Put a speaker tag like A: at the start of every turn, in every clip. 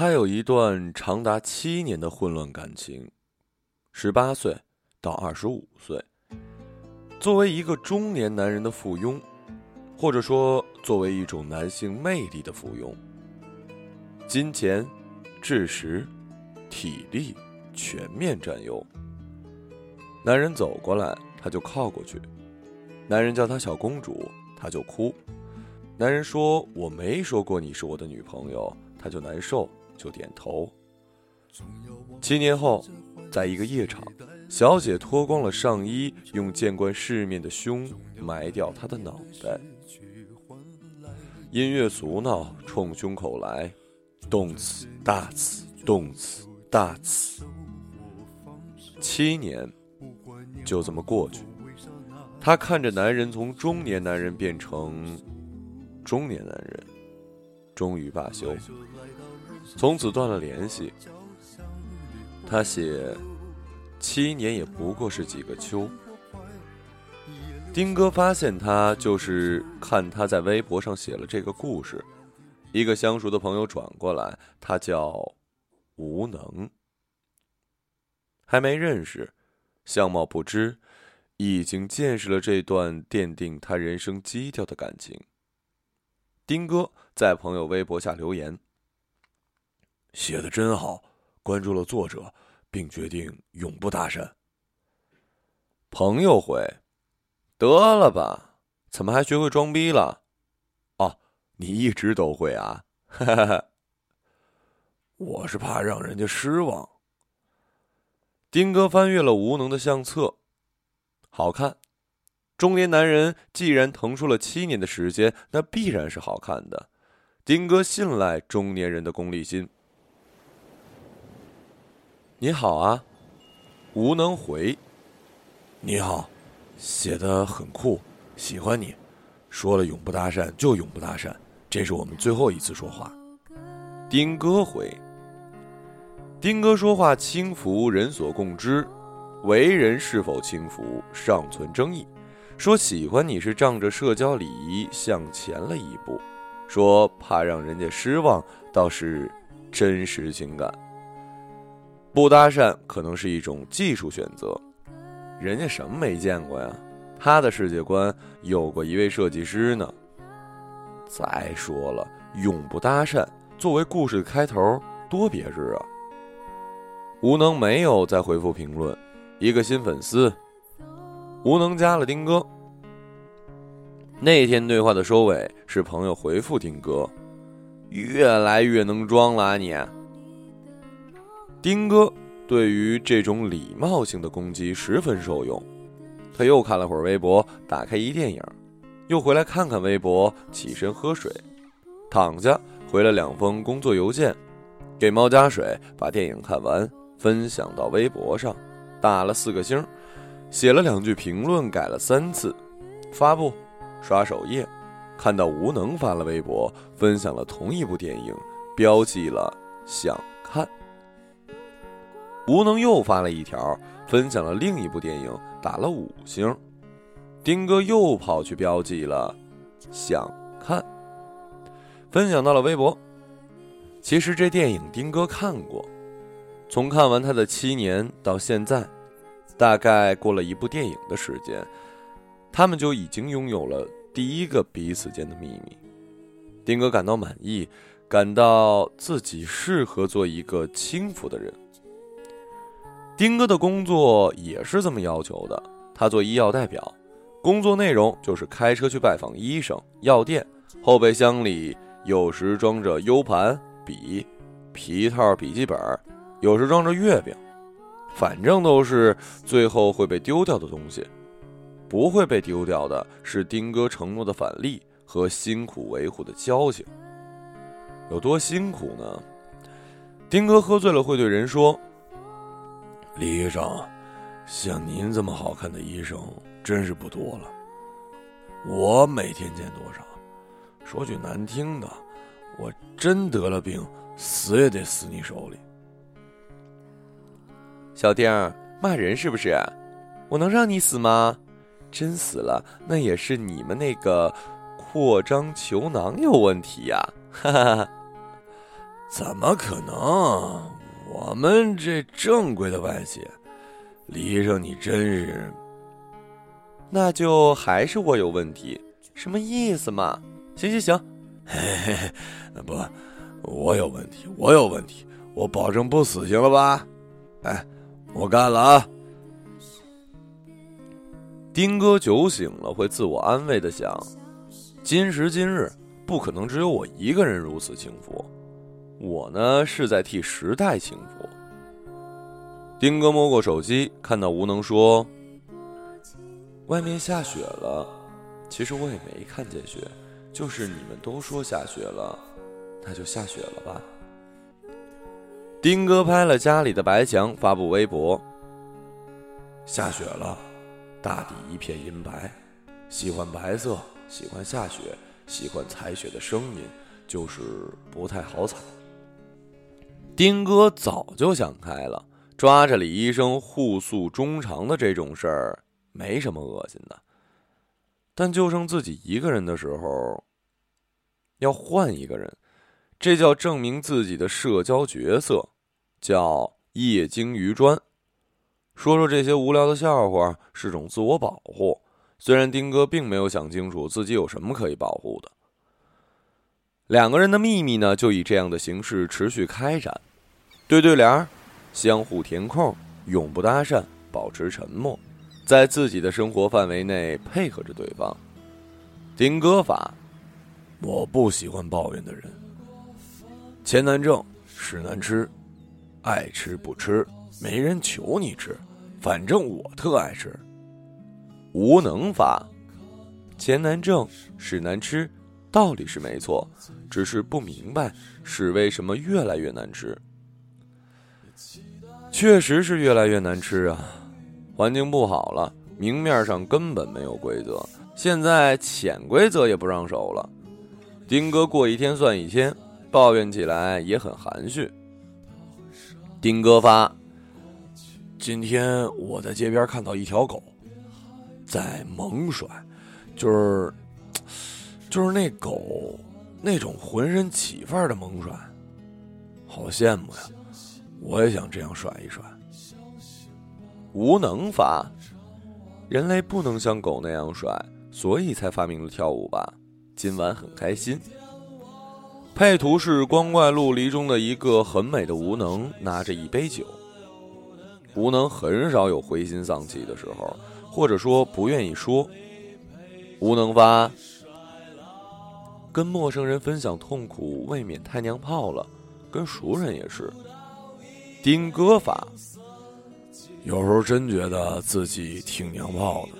A: 他有一段长达七年的混乱感情，十八岁到二十五岁。作为一个中年男人的附庸，或者说作为一种男性魅力的附庸，金钱、知识、体力全面占优。男人走过来，他就靠过去；男人叫她小公主，她就哭；男人说我没说过你是我的女朋友，她就难受，就点头。七年后，在一个夜场。小姐脱光了上衣，用见惯世面的胸埋掉她的脑袋。音乐俗闹，冲胸口来，动词大词，动词大词。七年就这么过去，她看着男人从中年男人变成中年男人，终于罢休，从此断了联系。他写。七年也不过是几个秋。丁哥发现他，就是看他在微博上写了这个故事。一个相熟的朋友转过来，他叫无能，还没认识，相貌不知，已经见识了这段奠定他人生基调的感情。丁哥在朋友微博下留言：“写的真好，关注了作者。”并决定永不搭讪。朋友回：“得了吧，怎么还学会装逼了？哦，你一直都会啊！”哈哈哈。我是怕让人家失望。丁哥翻阅了无能的相册，好看。中年男人既然腾出了七年的时间，那必然是好看的。丁哥信赖中年人的功利心。你好啊，无能回。你好，写的很酷，喜欢你。说了永不搭讪就永不搭讪，这是我们最后一次说话。丁哥回。丁哥说话轻浮，人所共知。为人是否轻浮，尚存争议。说喜欢你是仗着社交礼仪向前了一步，说怕让人家失望，倒是真实情感。不搭讪可能是一种技术选择，人家什么没见过呀？他的世界观有过一位设计师呢。再说了，永不搭讪作为故事的开头多别致啊！无能没有再回复评论，一个新粉丝，无能加了丁哥。那天对话的收尾是朋友回复丁哥：“越来越能装了啊你。”丁哥对于这种礼貌性的攻击十分受用，他又看了会儿微博，打开一电影，又回来看看微博，起身喝水，躺下回了两封工作邮件，给猫加水，把电影看完，分享到微博上，打了四个星，写了两句评论，改了三次，发布，刷首页，看到无能发了微博，分享了同一部电影，标记了想看。吴能又发了一条，分享了另一部电影，打了五星。丁哥又跑去标记了，想看，分享到了微博。其实这电影丁哥看过，从看完他的七年到现在，大概过了一部电影的时间，他们就已经拥有了第一个彼此间的秘密。丁哥感到满意，感到自己适合做一个轻浮的人。丁哥的工作也是这么要求的。他做医药代表，工作内容就是开车去拜访医生、药店，后备箱里有时装着 U 盘、笔、皮套、笔记本，有时装着月饼，反正都是最后会被丢掉的东西。不会被丢掉的是丁哥承诺的返利和辛苦维护的交情。有多辛苦呢？丁哥喝醉了会对人说。李医生，像您这么好看的医生真是不多了。我每天见多少？说句难听的，我真得了病，死也得死你手里。小丁骂人是不是？我能让你死吗？真死了，那也是你们那个扩张球囊有问题呀！哈哈哈。怎么可能？我们这正规的外企，李医生，你真是……
B: 那就还是我有问题，什么意思嘛？行行行，
A: 嘿嘿，不，我有问题，我有问题，我保证不死，行了吧？哎，我干了啊！丁哥酒醒了，会自我安慰的想：今时今日，不可能只有我一个人如此幸福。我呢，是在替时代幸福。丁哥摸过手机，看到吴能说：“
B: 外面下雪了。”其实我也没看见雪，就是你们都说下雪了，那就下雪了吧。
A: 丁哥拍了家里的白墙，发布微博：“下雪了，大地一片银白。喜欢白色，喜欢下雪，喜欢踩雪的声音，就是不太好踩。”丁哥早就想开了，抓着李医生互诉衷肠的这种事儿没什么恶心的。但就剩自己一个人的时候，要换一个人，这叫证明自己的社交角色，叫业精于专。说说这些无聊的笑话是种自我保护。虽然丁哥并没有想清楚自己有什么可以保护的。两个人的秘密呢，就以这样的形式持续开展。对对联，相互填空，永不搭讪，保持沉默，在自己的生活范围内配合着对方。丁哥法，我不喜欢抱怨的人。钱难挣，屎难吃，爱吃不吃，没人求你吃，反正我特爱吃。无能法，钱难挣，屎难吃，道理是没错，只是不明白屎为什么越来越难吃。确实是越来越难吃啊！环境不好了，明面上根本没有规则，现在潜规则也不让守了。丁哥过一天算一天，抱怨起来也很含蓄。丁哥发：今天我在街边看到一条狗，在猛甩，就是就是那狗那种浑身起范儿的猛甩，好羡慕呀！我也想这样甩一甩。无能法，人类不能像狗那样甩，所以才发明了跳舞吧。今晚很开心。配图是光怪陆离中的一个很美的无能，拿着一杯酒。无能很少有灰心丧气的时候，或者说不愿意说。无能发，跟陌生人分享痛苦，未免太娘炮了。跟熟人也是。丁哥发，有时候真觉得自己挺娘炮的。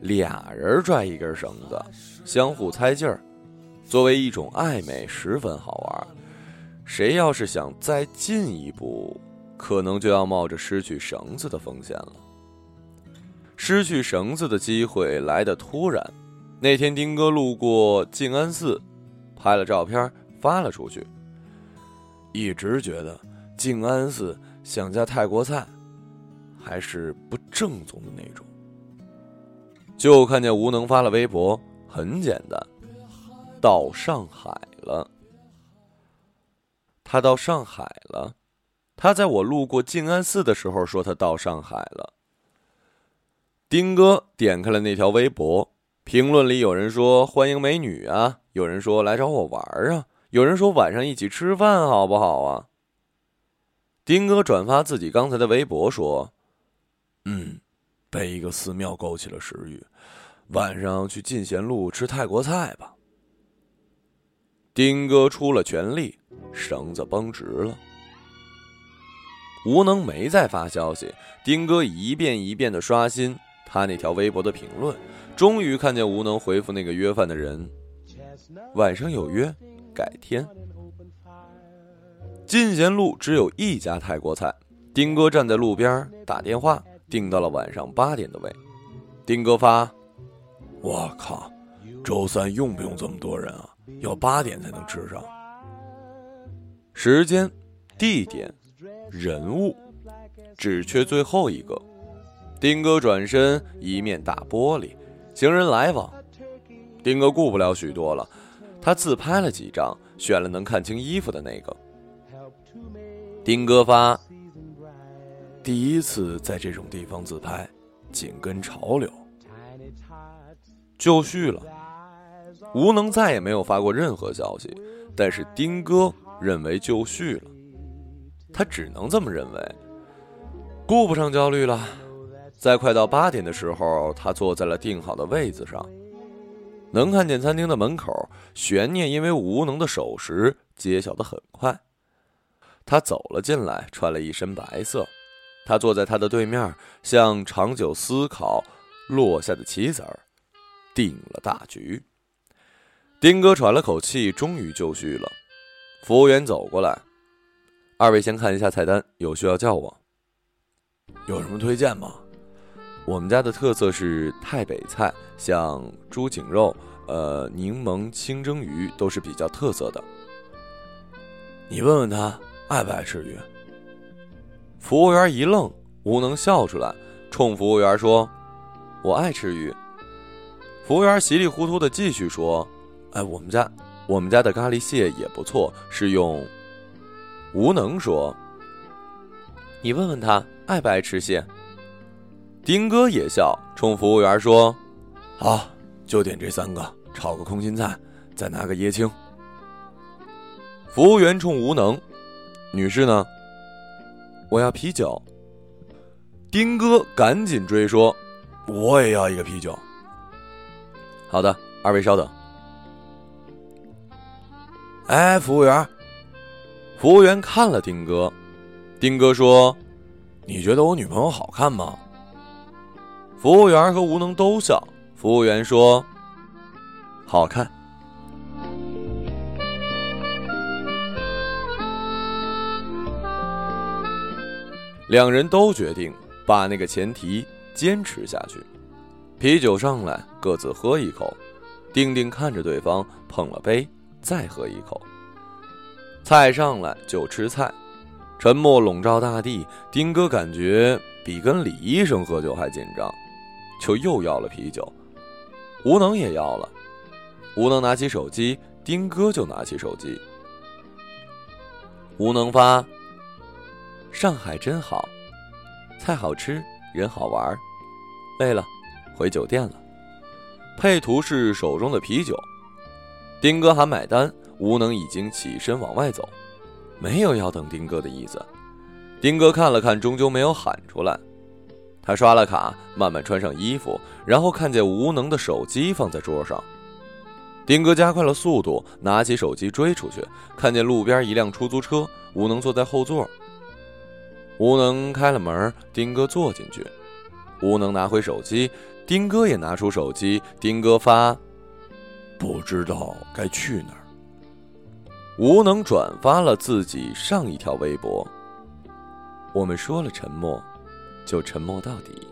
A: 俩人拽一根绳子，相互猜劲儿，作为一种暧昧，十分好玩。谁要是想再进一步，可能就要冒着失去绳子的风险了。失去绳子的机会来得突然。那天丁哥路过静安寺，拍了照片发了出去。一直觉得静安寺像家泰国菜，还是不正宗的那种。就看见吴能发了微博，很简单，到上海了。他到上海了。他在我路过静安寺的时候说他到上海了。丁哥点开了那条微博，评论里有人说欢迎美女啊，有人说来找我玩啊。有人说晚上一起吃饭好不好啊？丁哥转发自己刚才的微博说：“嗯，被一个寺庙勾起了食欲，晚上去进贤路吃泰国菜吧。”丁哥出了全力，绳子绷直了。吴能没再发消息，丁哥一遍一遍的刷新他那条微博的评论，终于看见吴能回复那个约饭的人：“晚上有约。”改天，进贤路只有一家泰国菜。丁哥站在路边打电话订到了晚上八点的位。丁哥发：“我靠，周三用不用这么多人啊？要八点才能吃上。”时间、地点、人物，只缺最后一个。丁哥转身，一面大玻璃，行人来往。丁哥顾不了许多了。他自拍了几张，选了能看清衣服的那个。丁哥发，第一次在这种地方自拍，紧跟潮流，就绪了。吴能再也没有发过任何消息，但是丁哥认为就绪了，他只能这么认为，顾不上焦虑了。在快到八点的时候，他坐在了定好的位子上，能看见餐厅的门口悬念，因为无能的守时揭晓的很快。他走了进来，穿了一身白色。他坐在他的对面，像长久思考落下的棋子儿，定了大局。丁哥喘了口气，终于就绪了。服务员走过来：“二位先看一下菜单，有需要叫我。有什么推荐吗？”我们家的特色是太北菜，像猪颈肉、呃柠檬清蒸鱼都是比较特色的。你问问他爱不爱吃鱼。服务员一愣，无能笑出来，冲服务员说：“我爱吃鱼。”服务员稀里糊涂的继续说：“哎，我们家我们家的咖喱蟹也不错，是用。”无能说：“你问问他爱不爱吃蟹。”丁哥也笑，冲服务员说：“好，就点这三个，炒个空心菜，再拿个椰青。”服务员冲吴能：“女士呢？我要啤酒。”丁哥赶紧追说：“我也要一个啤酒。”好的，二位稍等。哎，服务员。服务员看了丁哥，丁哥说：“你觉得我女朋友好看吗？”服务员和吴能都笑。服务员说：“好看。”两人都决定把那个前提坚持下去。啤酒上来，各自喝一口。丁丁看着对方，碰了杯，再喝一口。菜上来就吃菜，沉默笼罩大地。丁哥感觉比跟李医生喝酒还紧张。就又要了啤酒，吴能也要了。吴能拿起手机，丁哥就拿起手机。吴能发：上海真好，菜好吃，人好玩。累了，回酒店了。配图是手中的啤酒。丁哥喊买单，吴能已经起身往外走，没有要等丁哥的意思。丁哥看了看，终究没有喊出来。他刷了卡，慢慢穿上衣服，然后看见无能的手机放在桌上。丁哥加快了速度，拿起手机追出去，看见路边一辆出租车，无能坐在后座。无能开了门，丁哥坐进去。无能拿回手机，丁哥也拿出手机。丁哥发：“不知道该去哪儿。”无能转发了自己上一条微博。我们说了沉默。就沉默到底。